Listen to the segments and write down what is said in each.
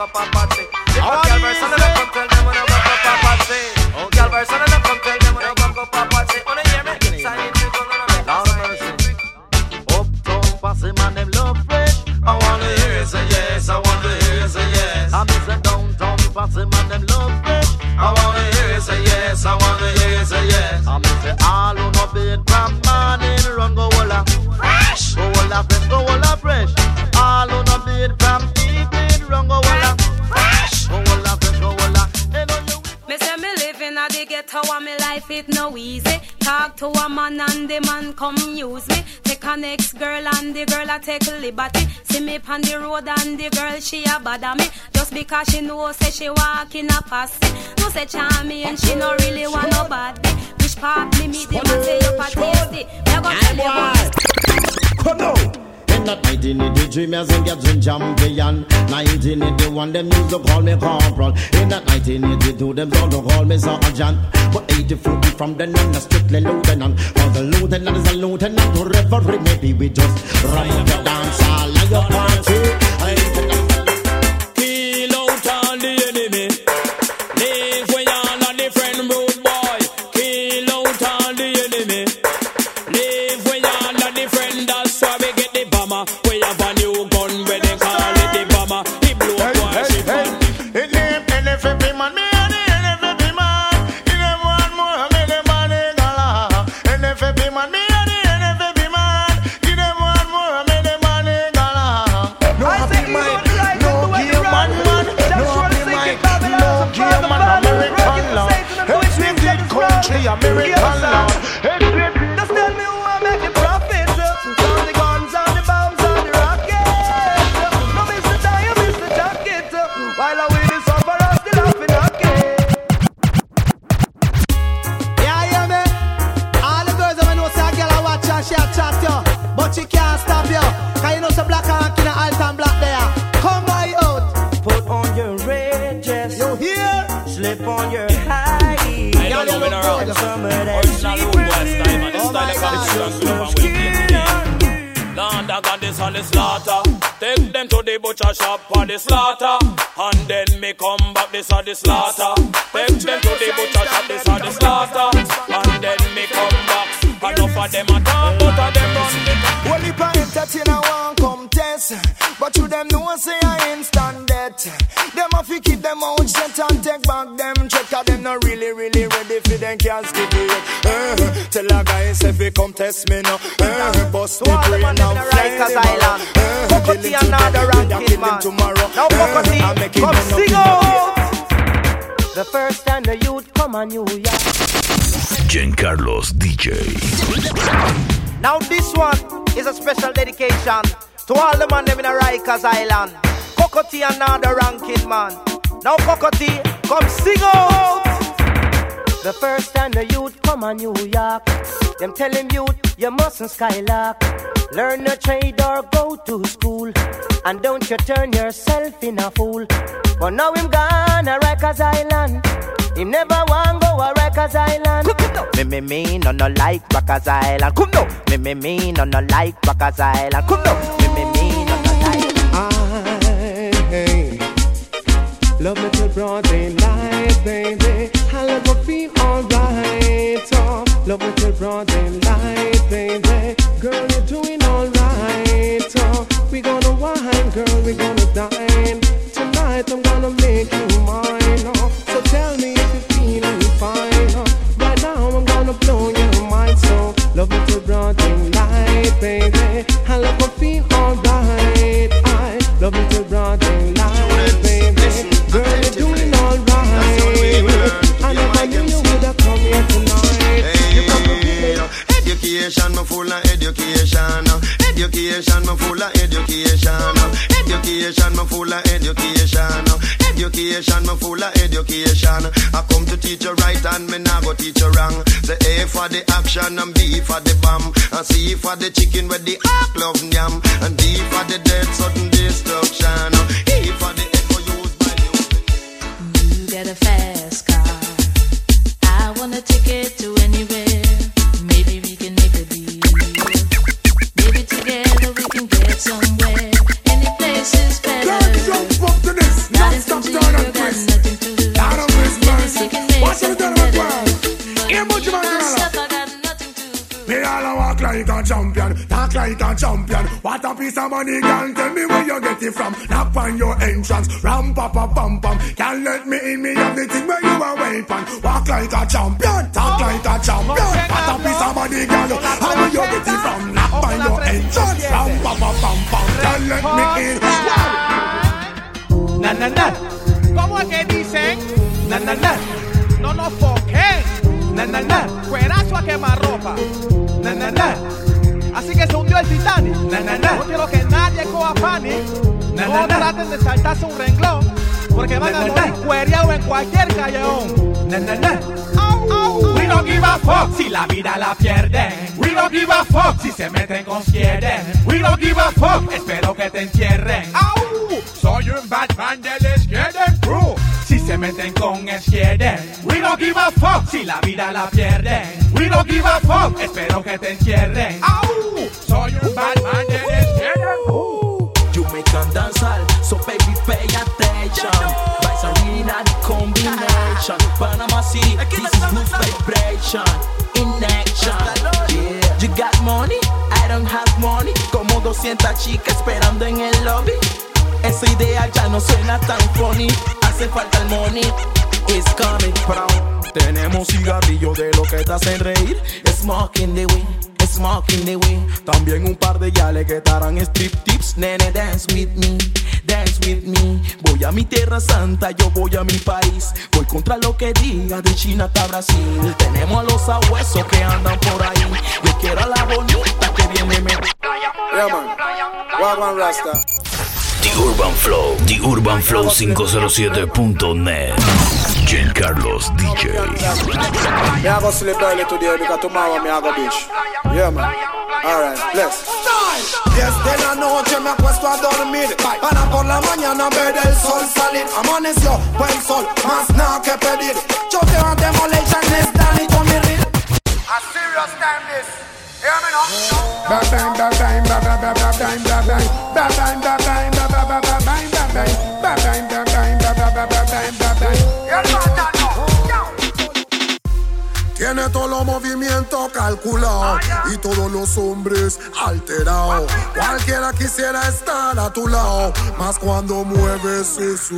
Them when I buck up Apache. If a Calvary son of come tell them when I buck up Apache. Calvary son of come tell them when I buck up Apache. Wanna hear me? Sign it, people, gonna make a sign it. Uptown posse man, them love fresh. I wanna hear you say yes, I wanna hear you say yes. I'm in the downtown posse man, them love fresh. I wanna hear you say yes, I wanna hear you say yes. I'm in the all who no bed from morning run go holla fresh, go holla fresh, go holla fresh. All who no bed from at the ghetto and me life it no easy. Talk to a man and the man come use me. Take a next girl and the girl a take a liberty. See me on the road and the girl she a bother me. Just because she know say she walk in a posse. No say charmy and she no really want nobody. Which part me meet them and say you a tasty. Me go tell you about Come on. In that 1983, me a sing a dream champion. 1981, them used to call me corporal. In that 1982, them used to call me sergeant. But 84, from then on, a strictly lieutenant. For the lieutenant is a lieutenant to referee. Maybe we just run the dance hall and your party. A this on the slaughter. Take them to the butcher shop for the slaughter. And then me come back this on the slaughter. Take them to the butcher shop this on the slaughter. And then me come back. Enough of them a talk, but of them run the Well, if I entertain, I want come test. But you them know say I instant death. Them have to keep them out shut and take back them check. Cause them not really, really ready for them can't skip it. Uh, tell a guy say fi come test me now. Uh, bust me brain now. Rikers Island. Bukati another ranking man. tomorrow. Now Bukati, I make it come sing in out. The first time the youth come on New York. Giancarlos DJ. Now this one is a special dedication to all the man living in a Rikers Island. Kokoti the ranking man. Now Kokoti, come sing out. The first time the youth come on New York, them tell him youth you mustn't skylark. Learn a trade or go to school, and don't you turn yourself in a fool. But now him gone a Rikers Island. Him never want go a Rikers Island. Me me me no no like Rikers Island. Come no. Me me me no no like Rikers Island. Come no. Love me till broad daylight, baby. I love my feel alright. Oh, love me till broad daylight, baby. Girl, you're doing alright. Oh, we gonna wine, girl, we gonna dine. Tonight I'm gonna make you mine. Oh, so tell me if you're feeling fine. Oh, right now I'm gonna blow your mind. So love me till broad daylight, baby. I love my feel alright. I love me till broad daylight. education, me full of education. Education, me full of education. Education, me full of education. I come to teach you right and me now go teach you wrong. The A for the action and B for the bomb. And C for the chicken with the apple of yam. And D for the dead sudden destruction. Piece of money, girl. Tell me where you get it from. Knock on your entrance, ram pa pa pam pam. Can't let me in, me have the thing where you a weapon. Walk like a champion, talk like a champion. What a piece of money, girl. How where you get it from? Knock on your entrance, ram pa pa pam pam. Can't let me in. Na, na, na. ¿Cómo es que dicen? Na, na, na. No nos foquen. Na, na, na. Cuerazo a quemarropa. Na, na, na. Así que se hundió el Titanic. Na, na, na. No quiero que nadie coja panic. Na, no traten de saltarse un renglón. Porque van a morir cuereados en cualquier callejón. We don't give a fuck si la vida la pierden. We don't give a fuck si se meten con quieren. We don't give a fuck, espero que te entierren. Soy un Batman del Skieden Crew. Meten con Skieden. We don't give a fuck si la vida la pierden. We don't give a fuck, espero que te entierren. Au. Soy un Batman del Skieden Crew. You make a dance hall, so baby pay attention. Vice Arena, the combination. Panama City, this is new vibration. In action, yeah. You got money, I don't have money. Como 200 chicas esperando en el lobby. Esa idea ya no suena tan funny. Hace falta el money. It's coming from. Tenemos cigarrillos de lo que te hacen reír. Smoking the wind. Smoking the wind. También un par de yales que te harán strip tips. Nene, dance with me, dance with me. Voy a mi tierra santa, yo voy a mi país. Voy contra lo que diga de China hasta Brasil. Tenemos a los abuesos que andan por ahí. Yo quiero a la bonita que viene me. Yeah, man. Wagwan Rasta. The Urban Flow, The Urban Flow 507.net. Giancarlos DJ. Me I go sleep early today because tomorrow me I go beach. Yeah, man. Alright, bless. Desde la noche me acuesto a dormir Para por la mañana ver el sol salir Amaneció buen sol, más nada que pedir Choqueo a demolition, es Danny con mi reel A serious time this. Tiene todos los movimientos calculados y todos los hombres alterados. Cualquiera quisiera estar a tu lado, más cuando mueves eso.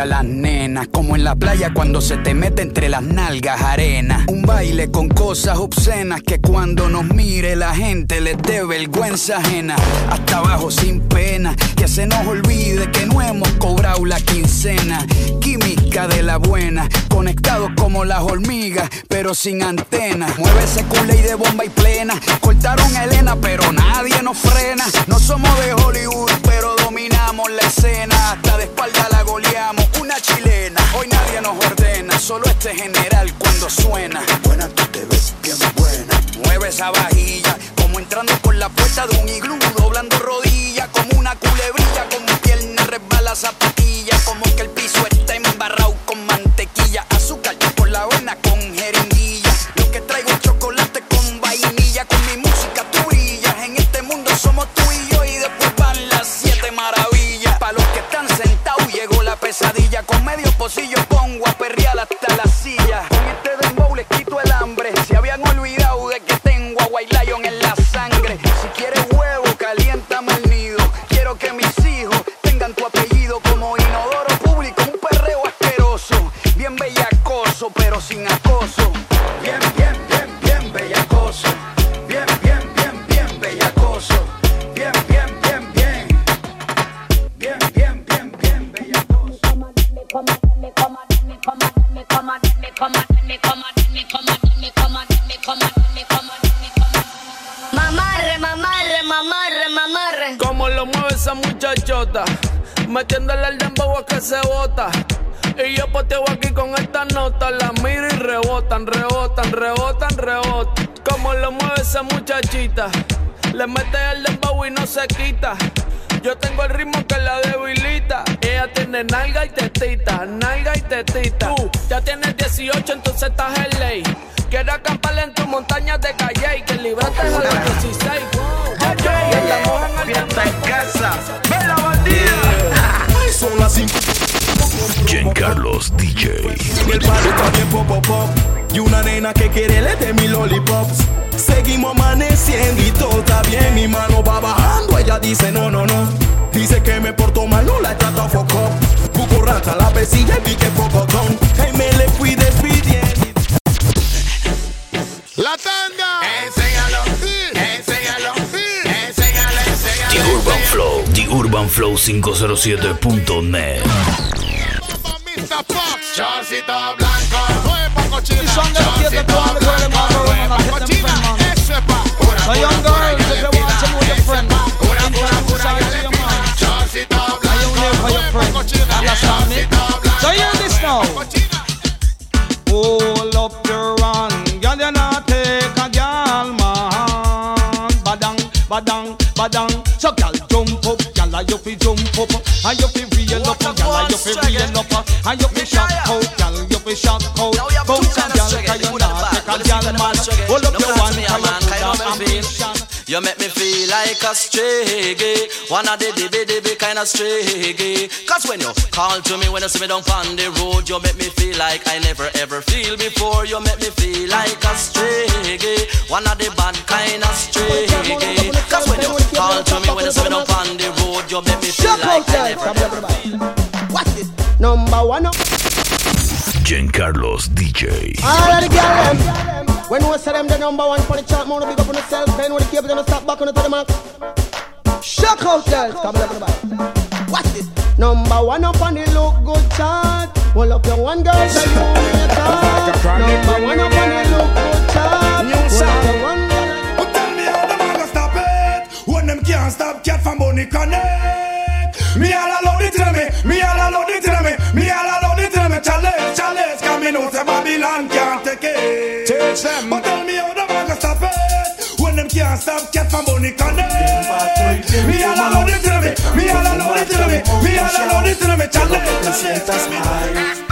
A las nenas, como en la playa cuando se te mete entre las nalgas arena. Un baile con cosas obscenas que cuando nos mire la gente les dé vergüenza ajena. Hasta abajo sin pena, que se nos olvide que no hemos cobrado la quincena. Química de la buena, conectados como las hormigas, pero sin antenas. Mueve ese y de bomba y plena. Cortaron a Elena, pero nadie nos frena. No somos de Hollywood, pero dominamos la escena. Hasta de espalda la goleamos, una chilena. Hoy nadie nos ordena, solo este general cuando suena. Buena, tú te ves bien buena. Mueve esa vajilla, como entrando por la puerta de un iglú, doblando rodillas, como una culebrilla, como pierna resbala zapatilla, como que el piso está embarrado con mantequilla, azúcar por la avena con jeringuilla. Dice no, no, no Dice que me porto mal, no la he tratado foco Cucurrata, la pesilla y pique pocotón Hey, me le fui despidiendo La tanda. Enséñalo. Enséñalo. Enséñalo. The Urban Flow, The Urban Flow 507.net. Mr. Pop. Chorcito blanco. Nueva cochina. Y son de los siete Chorcito güey, blanco. hermano, Nueva hermano, cochina. hermano. Eso es pa. Pura, So pura, young pura, girls, que if you want some with your friend, Pura, in pura, town, pura, side que to your man. Chorcito Are you blanco. for your friend? Understand me? So hear this now. Hold up your run, girl, you not take a girl, man. Badang, badang, badang. So girl, jump up, girl, you fi jump up, and you fi reel up, girl, you fi reel up, and you fi shock out, girl, you fi shock out. Bounce a girl, 'cause you not take a girl, man. Like a stray. Gay One of the dibby dibby kind of stray. Gay Cause when you call to me, when you see me down on the road You make me feel like I never ever feel before. You make me feel like a stray. Gay One of the bad kind of stray. Gay Cause when you call to me, when you see me down on the road You make me feel like I never Watch this. Number one. Giancarlos DJ. All of the girl them. When we say them the number one for the chart, more big up on yourself. Then when the cable gonna stop back on the to the mark. Shock out girls. Come on, everybody. Watch this. Number one up on the look good chart. Hold up your one girl, so you make it Number one up on the look good chart. Hold up your. But tell me how them a go stop it When them can't stop cat from Bonnie Connect Me all alone it tell me Me all alone it tell me Me it them But tell me how them a go stop it. When them can't stop cat from Bonnie Connect Me all alone it tell me. Me all alone it tell me. Me all alone it tell me. Challenge,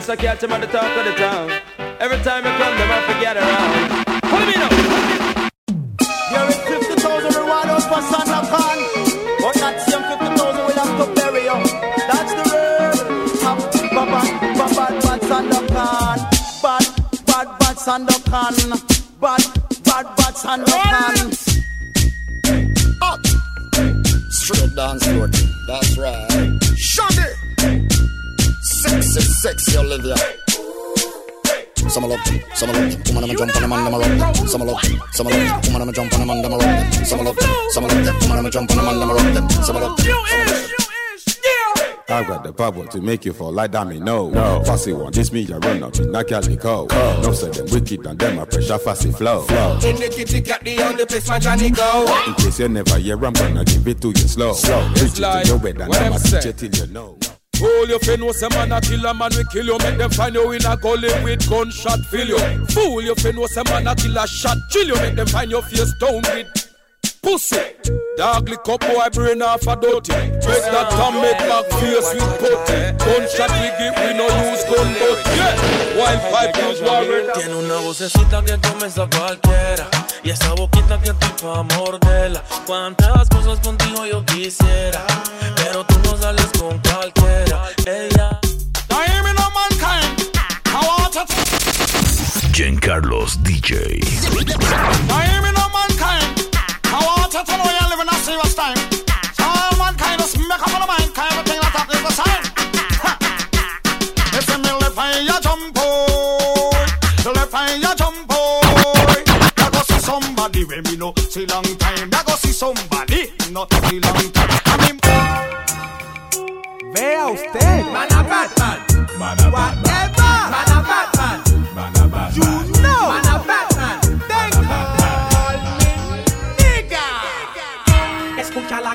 Mr. to my them and them a rock them. Some love, some love, woman I'm a jump on them and them a rock them. Some love, some love. I've got the power to make you fall like dummy, no. no. Fussy one, this me, I run up in a calico. No, say them wicked and them a pressure fussy flow. flow. In the kitty cat, the only place my Johnny go In case you never hear, I'm gonna give it to you slow. slow. Preach it like to your head and I'ma them teach say. it till you know. Fool you fin know say man a killer man we kill you. Make them find you in a gully with gunshot fill you. Fool you fin know say man a killer shot chill you. Make them find your face down with pussy Dog lick up boy brain off a dirty Make that make back face with putty Gunshot we give we no use gun but yeah Wild pipe Tiene una vocecita que comienza cualquiera Y esa boquita que estoy pa' morderla Cuántas cosas contigo yo quisiera Pero tú no sales con cualquiera Ella Now hear me no mankind. I want to. Giancarlos DJ. Now hear me no mankind. You you're living a serious time. Make up on mind, kind of thing that happens the I see somebody when me no see long time. Ya go see somebody not see long time. I mean, Vea usted, man a bad man a whatever, man a bad man a You know.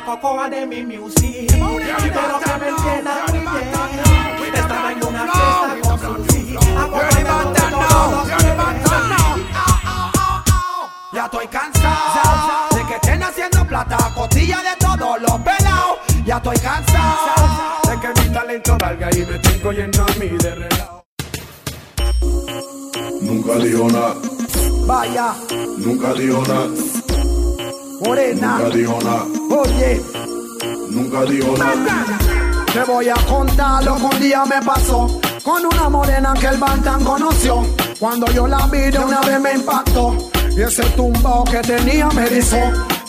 Cocoa de mi music. Pero que me entienda muy bien. Estaba en una fiesta con su sí. Acompañado de todos Ya estoy cansado de que estén haciendo plata a costilla de todos los pelados. Ya estoy cansado de que mi talento valga y me estoy cogiendo a mí de relajo. Nunca dijo nada, Vaya, nunca dijo nada, morena, nunca dijo nada, oye, nunca dijo nada. te voy a contar lo que un día me pasó con una morena que el Bantan conoció. Cuando yo la vi de una vez me impactó y ese tumbao que tenía me erizó.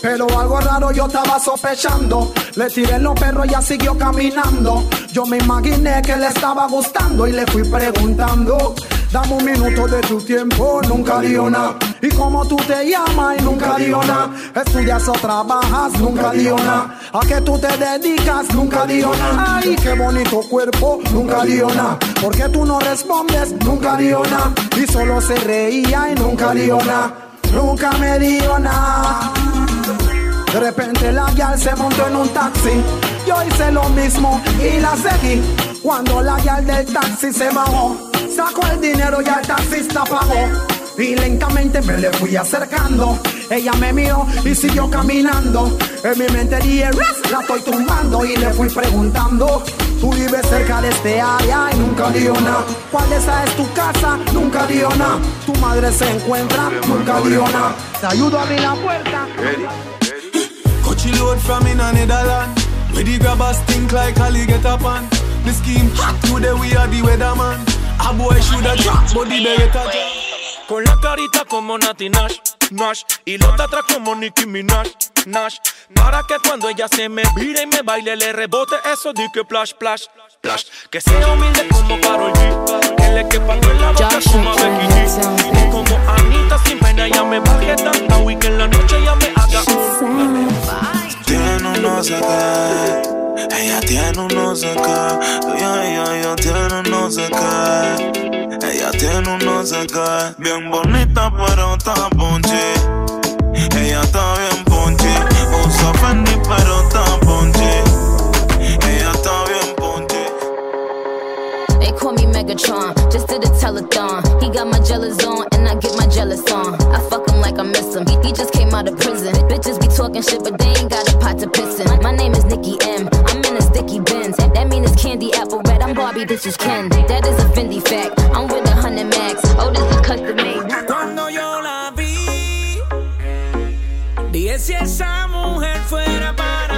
Pero algo raro yo estaba sospechando. Le tiré los perros y ya siguió caminando. Yo me imaginé que le estaba gustando y le fui preguntando. Dame un minuto de tu tiempo, nunca nada. Y como tú te llamas y nunca dijo nada. Estudias o trabajas, nunca nada. A qué tú te dedicas, nunca nada. Ay, qué bonito cuerpo, nunca dijo nada. ¿Por qué tú no respondes? Nunca nada. Y solo se reía y nunca nada. Nunca me nada. De repente la gal se montó en un taxi. Yo hice lo mismo y la seguí. Cuando la gal del taxi se bajó, sacó el dinero y el taxista pagó. Y lentamente me le fui acercando. Ella me miró y siguió caminando. En mi mente dije, la estoy tumbando. Y le fui preguntando, tú vives cerca de este área y nunca dijo nada. ¿Cuál de esas es tu casa? Nunca dijo nada. Tu madre se encuentra, nunca dijo nada. Te ayudo a abrir la puerta. Coachy load from in a Netherland. Where the grabbers think like Ali get up on. The scheme hot today we are the weatherman. A boy shoulda drop, but the beretta Con la carita como Nati Nash, Nash. Y los de atrás como Nicki Minaj, Nash. Para que cuando ella se me vire y me baile Le rebote eso de que plash, plash, plash Que sea humilde como Karol G. Que le quepa en la boca como Becky G. Y como Anita sin pena ella me baje tanta Y que en la noche ella me haga un Tiene un no sé qué. Ella tiene un no sé qué. Ella, ella, ella tiene un no sé qué. Ella tiene un no sé qué. Bien bonita, pero está ponche. Ella está bien ponche. Usa Fendi, pero está ponche. Ella está bien ponche. They call me Megatron, just did a telethon. He got my jealous on, and I get my jealous on. I like I miss him. He, just came out of prison. Bitches be talking shit, but they ain't got a pot to piss in. My name is Nikki M. I'm in a sticky Benz. That mean it's candy apple red. I'm Barbie, this is Ken. That is a Fendi fact. I'm with a hundred max. Oh, this is custom made. Cuando yo la vi, dije si esa mujer fuera para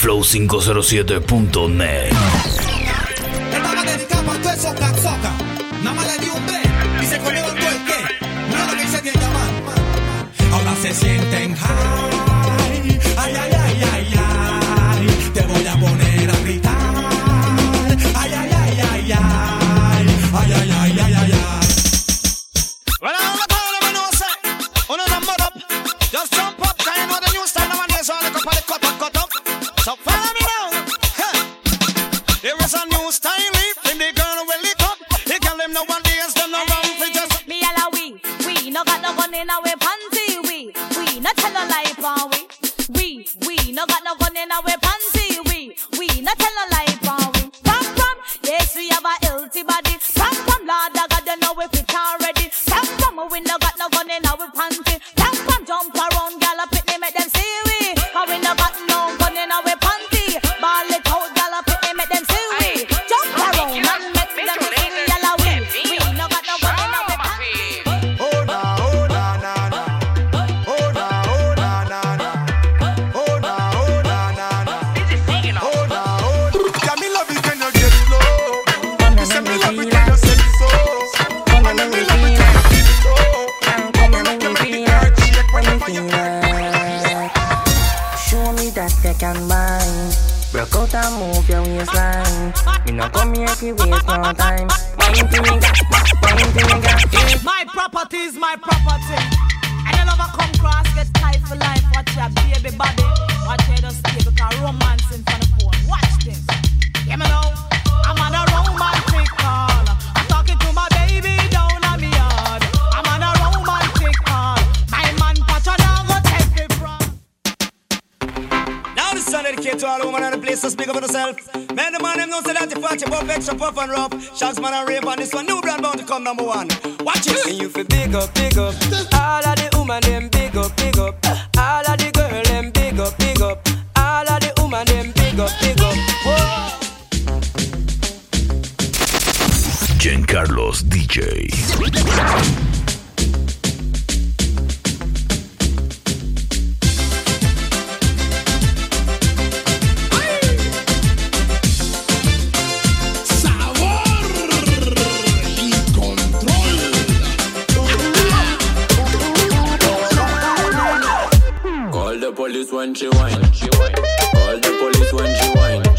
flow507.net. Shags man and rave on this one. New brand bound to come number one. when she whine. All the police when she whine.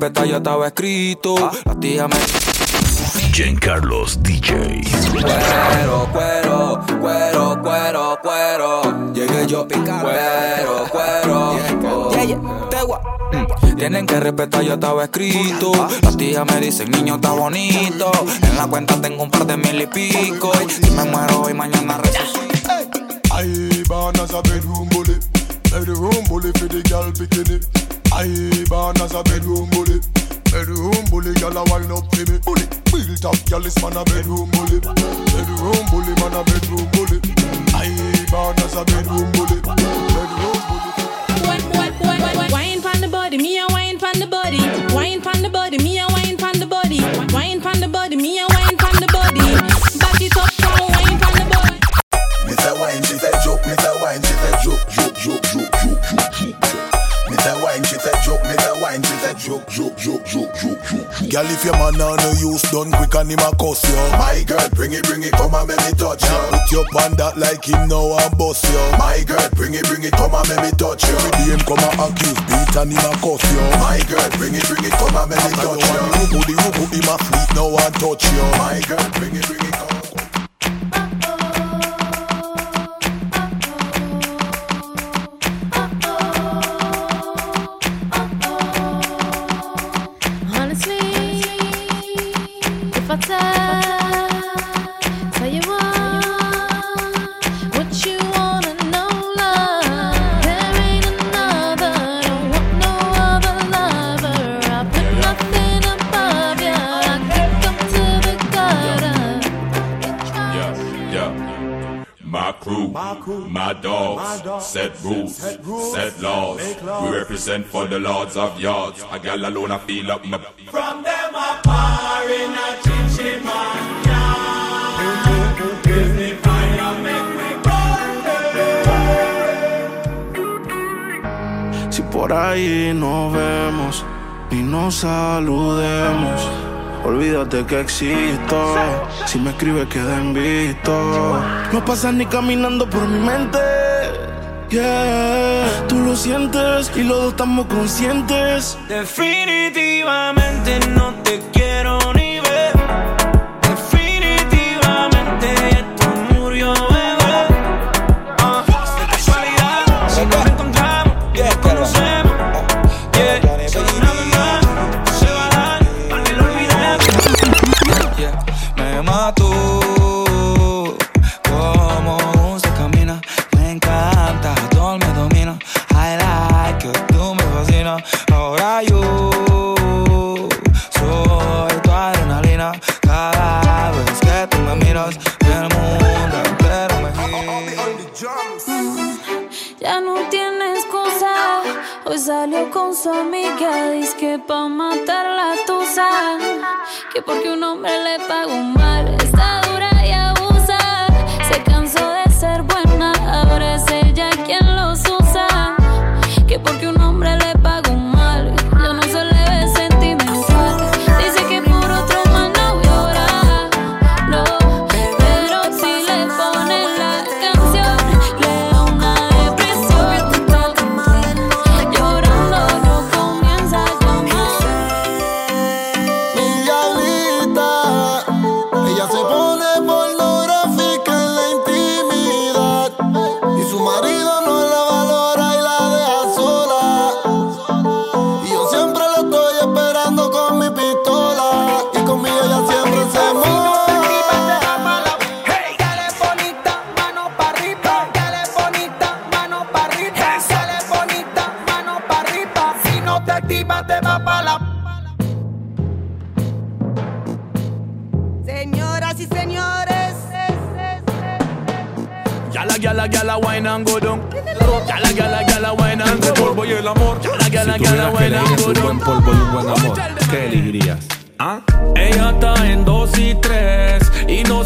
carpeta ya estaba escrito. La tía me. Carlos DJ. Cuero, cuero, cuero, cuero, cuero. Llegué yo picando. Cuero, cuero. Mm. Tienen que respetar, yo estaba escrito. Las tías me dicen, niño, está bonito. En la cuenta tengo un par de mil y pico. Y si me muero hoy, mañana resucito. Ahí van a saber un bully. Bully for the girl bikini. I born as a bedroom bully. Bedroom bully, y'all a wind up for me. Bully, built up, y'all this man a bedroom bully. Bedroom bully, man a bedroom bully. I born as a bedroom bully. Bedroom bully. Wine pan the body, me a wine pan the body. Wine pan the body, me a wine pan the body. Wine pan the body, me a Girl, if your man on no use done quick and him a cuss you. My girl, bring it, bring it, come and make me touch you. Put your pan that like him now and bust you. My girl, bring it, bring it, come and make me touch you. Every day him come and accuse beat and him a cuss you. My girl, bring it, bring it, come and make me touch you you. want the rubu, the rubu, him a sleep now and touch you. My girl, bring it, bring it, come. Set rules, set, laws. We represent for the lords of yards. A gal alone, I feel up my. From them a par in a Give me fire, make me burn Si por ahí nos vemos y nos saludemos, olvídate que existo. Si me escribes, queda en visto. No pasas ni caminando por mi mente. Tú lo sientes y los dos estamos conscientes. Definitivamente no te quiero ni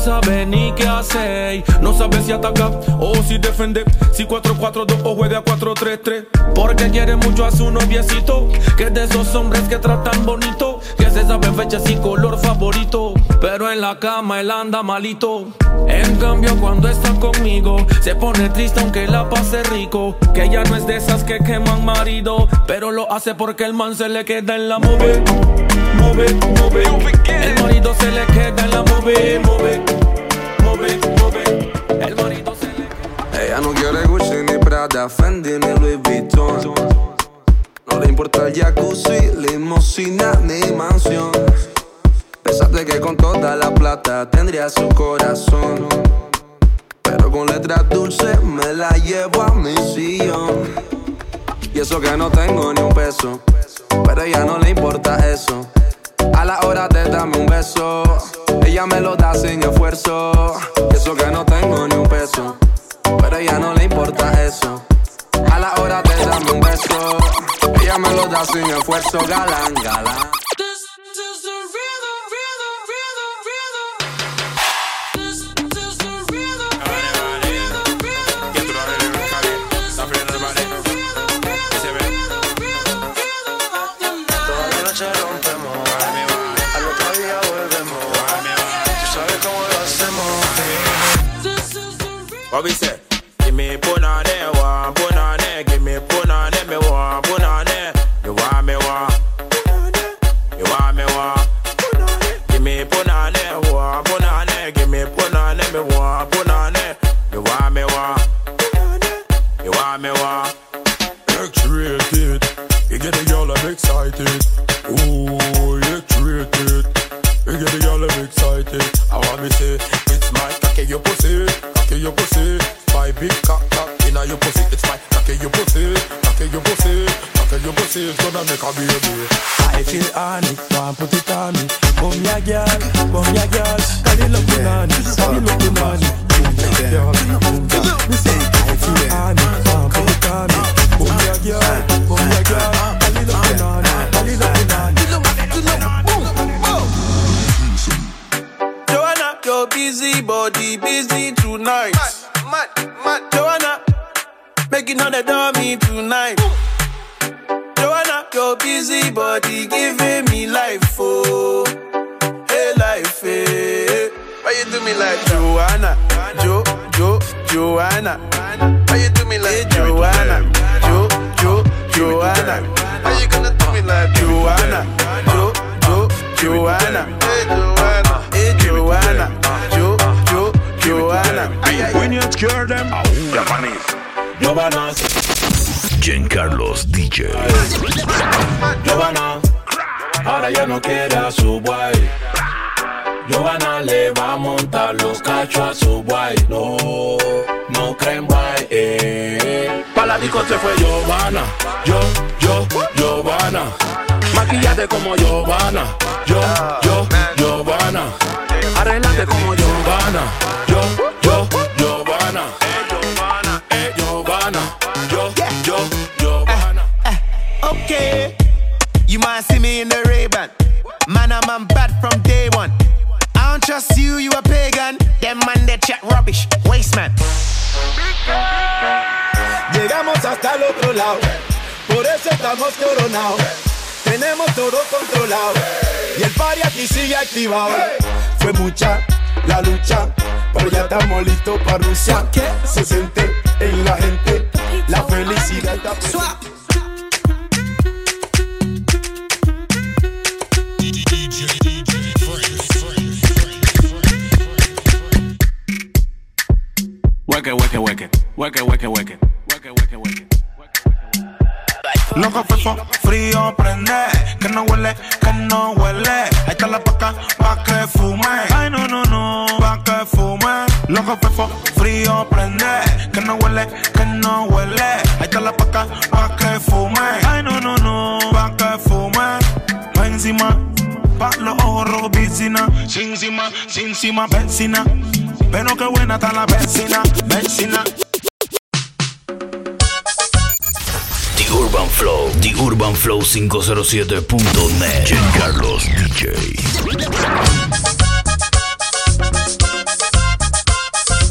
sabe ni No sabe si ataca o si defender. Si 4-4-2 o juega 4-3-3. Porque quiere mucho a su noviecito. Que es de esos hombres que tratan bonito. Que se sabe fechas y color favorito. Pero en la cama él anda malito. En cambio, cuando está conmigo, se pone triste aunque la pase rico. Que ella no es de esas que queman marido. Pero lo hace porque el man se le queda en la movie. Move, move. El marido se le queda en la movie. Move, Ella no quiere Gucci ni Prada, Fendi ni Louis Vuitton. No le importa el jacuzzi, limosina ni mansión. Pensaste que con toda la plata tendría su corazón. Pero con letras dulces me la llevo a mi sillón. Y eso que no tengo ni un peso. Pero a ella no le importa eso. A la hora de darme un beso, ella me lo da sin esfuerzo. Eso que no tengo ni un peso. Pero a ella no le importa eso. A la hora de dame un beso. Ella me lo da sin esfuerzo, galán, galán. What we say? Coronados. Tenemos todo controlado y el party aquí sigue activado. Fue mucha la lucha, pero ya estamos listos para Rusia. Se siente en la gente la felicidad. está presente. Hueque, hueque, hueque, hueque, hueque, hueque, encima, vecina. Pero qué buena está la vecina, vecina. The Urban Flow, The Urban Flow 507.net. Giancarlos DJ.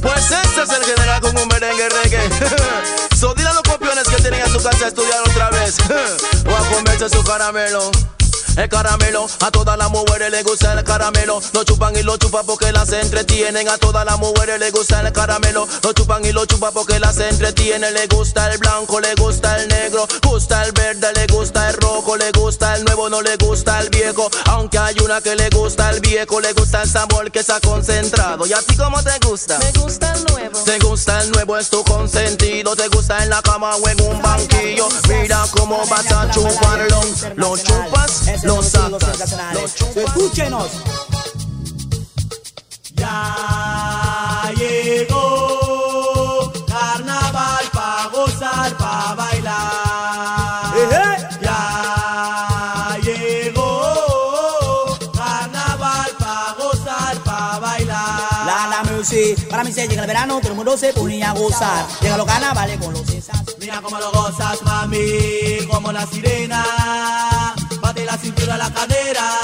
Pues este es el general con un merengue reggae. so dile a los copiones que tienen en su casa a estudiar otra vez. o a comerse su caramelo. El caramelo, a todas las mujeres les gusta el caramelo. Lo chupan y lo chupan porque las entretienen. A todas las mujeres les gusta el caramelo. Lo chupan y lo chupan porque las entretienen. Le gusta el blanco, le gusta el negro. Gusta el verde, le gusta el rojo. Le gusta el nuevo, no le gusta el viejo. Aunque hay una que le gusta el viejo. Le gusta el sabor que ha concentrado. ¿Y a ti cómo te gusta? Me gusta el nuevo. Te gusta el nuevo, es tu consentido. Te gusta en la cama o en un banquillo. Mira cómo vas a chuparlo. Lo chupas, los actas. Escúchenos. Ya llegó carnaval pa gozar, pa bailar. ¿Eh? Ya llegó carnaval pa gozar, pa bailar. La la music, para mí se llega el verano, todo el mundo se pone a gozar. Llega los carnavales con los sensas. Mira cómo lo gozas, mami, como la sirena la cintura a la cadera,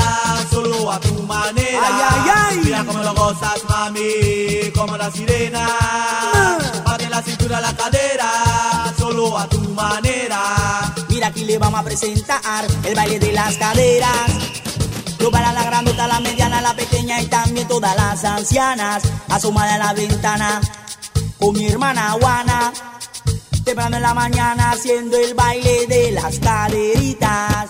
solo a tu manera. Mira cómo lo gozas, mami, como la sirena. Ah. Parte la cintura a la cadera, solo a tu manera. Mira, aquí le vamos a presentar el baile de las caderas. Lo para la grandota, la mediana, la pequeña y también todas las ancianas. Asomada a la ventana con mi hermana Juana. Temprano en la mañana haciendo el baile de las caderitas.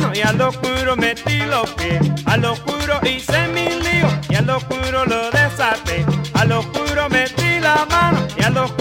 mano y al oscuro metí los pies. Al oscuro hice mi lío y al oscuro lo desaté. Al oscuro metí la mano y al oscuro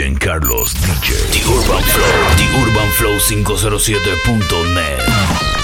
Giancarlos DJ. The Urban Flow. The Urban Flow 507.net.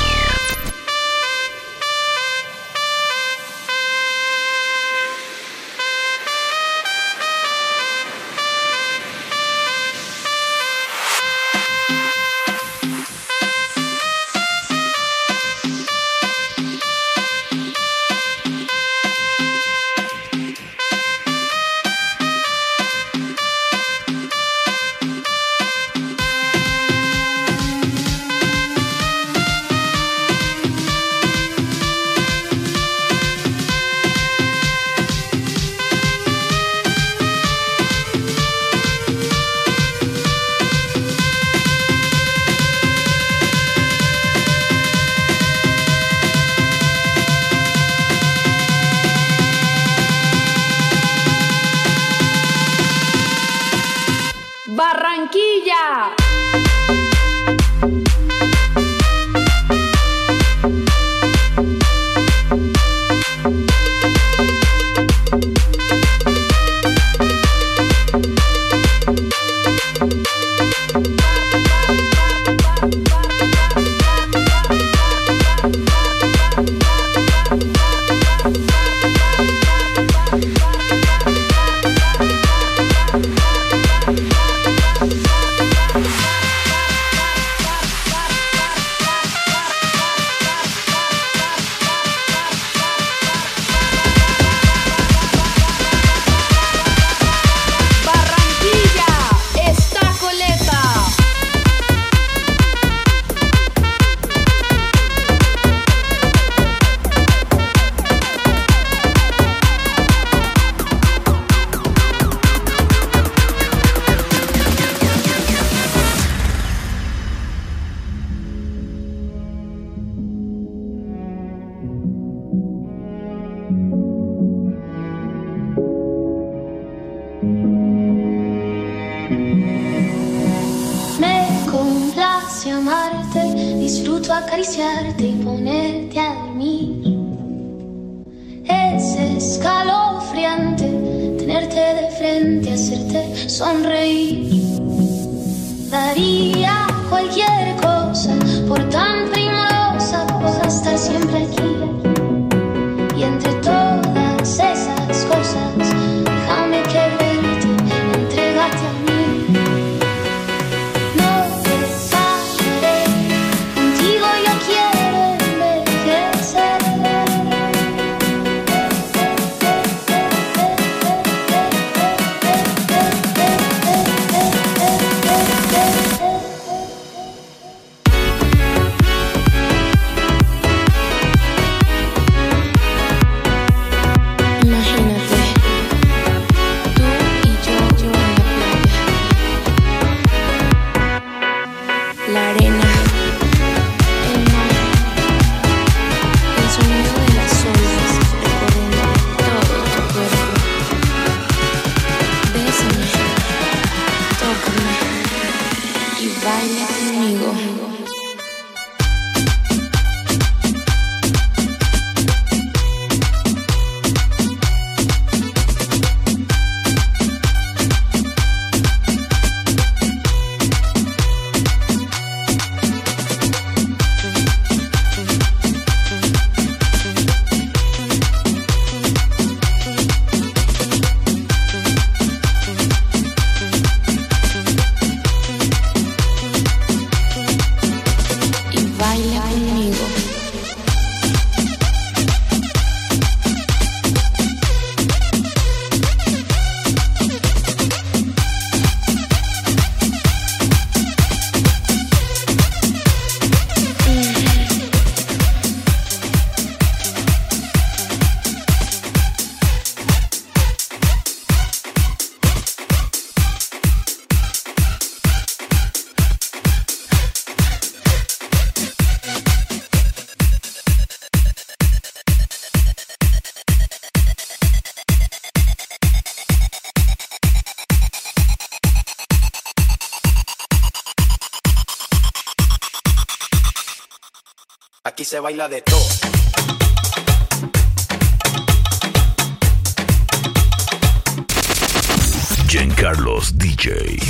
se baila de todo. Jen Carlos DJ.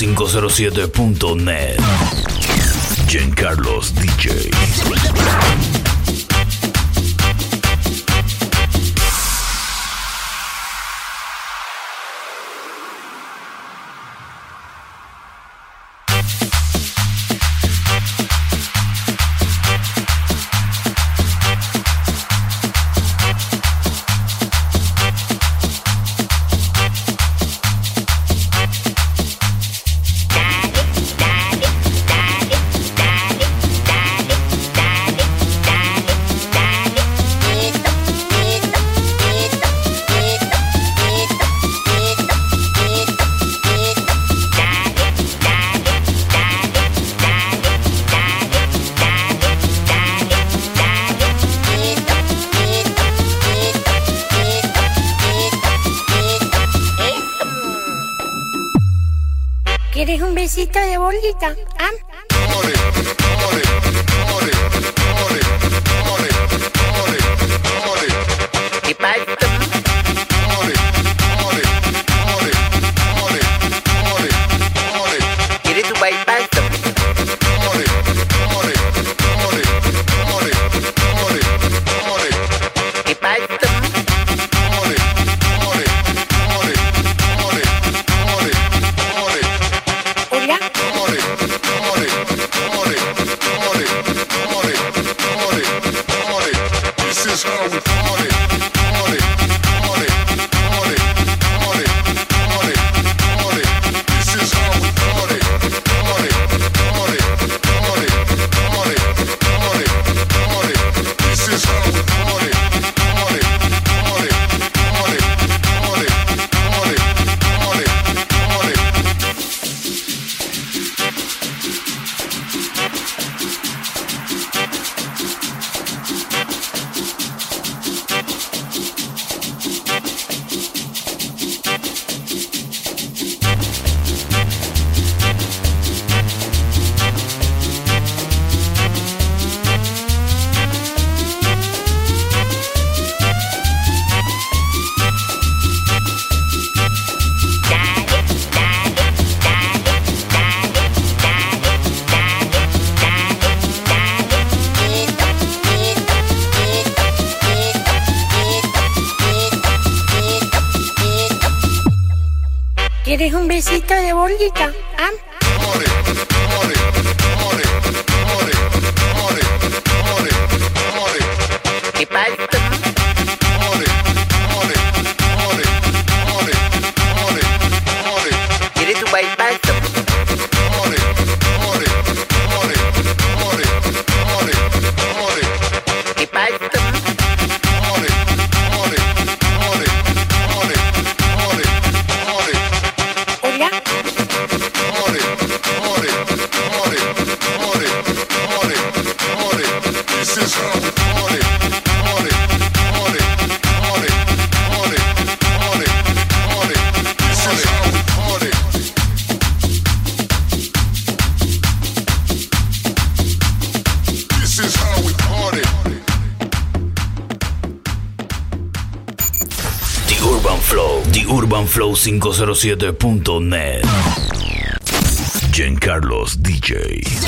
507.net. Giancarlos 까 Ollica. 507.net. Giancarlos DJ.